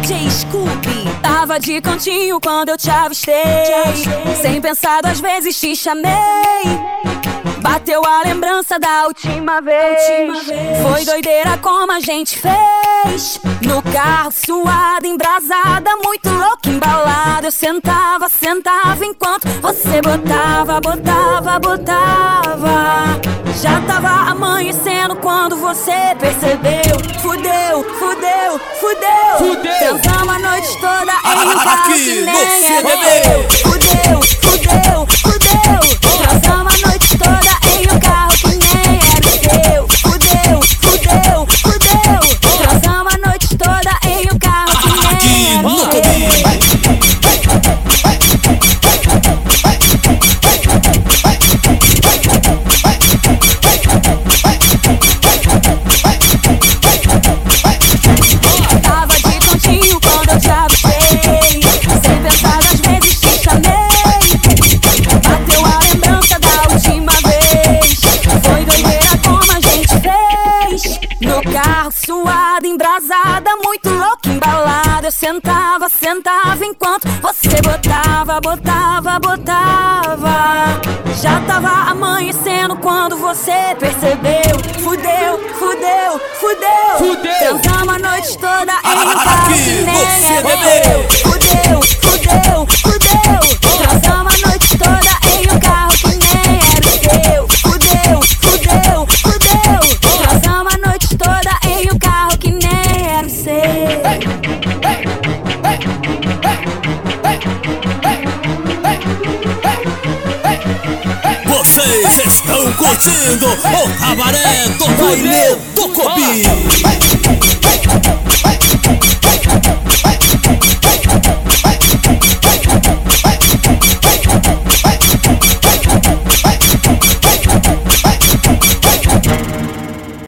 DJ Scooby. Tava de cantinho quando eu te avistei. Sem pensar duas vezes te chamei. Bateu a lembrança da última vez. Foi doideira como a gente fez. No carro, suada, embrasada, muito louca, embalada. Eu sentava, sentava enquanto você botava, botava, botava. Já tava amanhecendo quando você percebeu. Fudeu, fudeu, fudeu. Fudeu. Transamos a noite toda em um carro Aqui que nem é meu. No carro suada, embrasada Muito louca, embalada Eu sentava, sentava enquanto Você botava, botava, botava. Já tava amanhecendo quando você percebeu. Fudeu, fudeu, fudeu. Fudeu. Transamos a noite toda Aqui que no nem é Vocês estão curtindo o cabaré do baile do Copim.